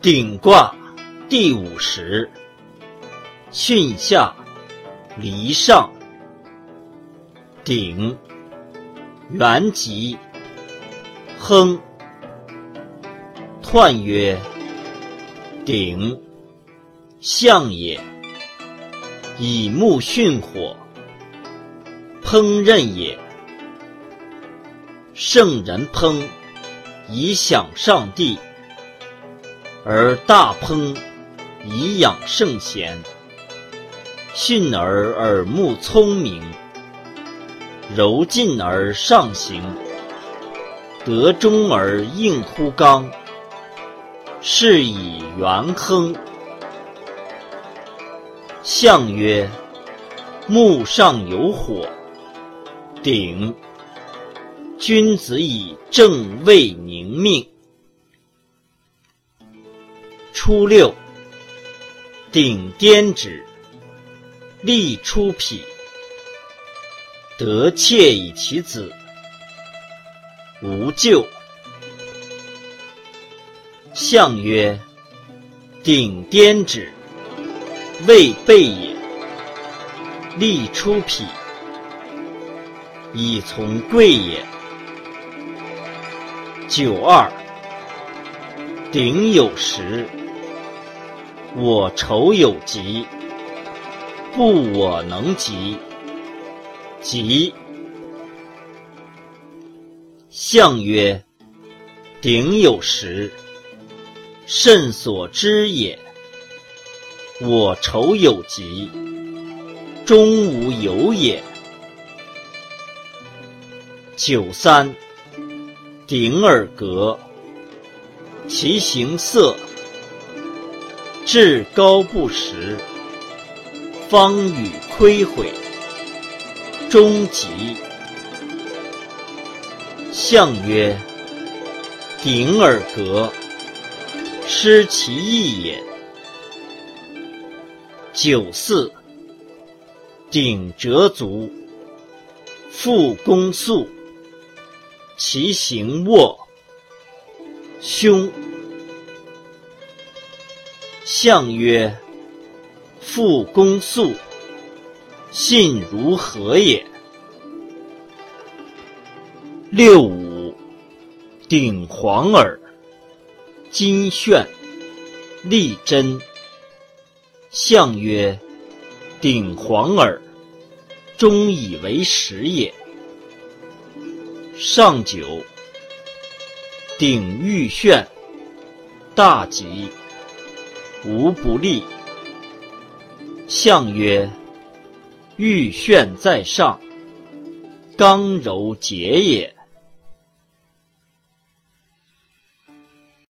顶卦第五十，巽下离上。顶，元吉，亨。彖曰：顶，象也。以木巽火，烹饪也。圣人烹，以享上帝。而大烹，以养圣贤。训而耳目聪明，柔进而上行，得中而应乎刚，是以元亨。象曰：木上有火，鼎。君子以正位宁命。初六，顶颠止，立出匹，得妾以其子，无咎。象曰：顶颠止，未备也。立出匹，以从贵也。九二，鼎有时。我愁有疾，不我能及。疾。象曰：鼎有时，甚所知也。我愁有疾，终无有也。九三，鼎而革，其形色。至高不实，方与亏毁，终极。象曰：鼎而革，失其义也。九四，鼎折足，复弓速，其行卧，凶。象曰：复公速，信如何也？六五，鼎黄耳，金铉，利贞。象曰：鼎黄耳，终以为实也。上九，鼎玉铉，大吉。无不利。象曰：玉铉在上，刚柔节也。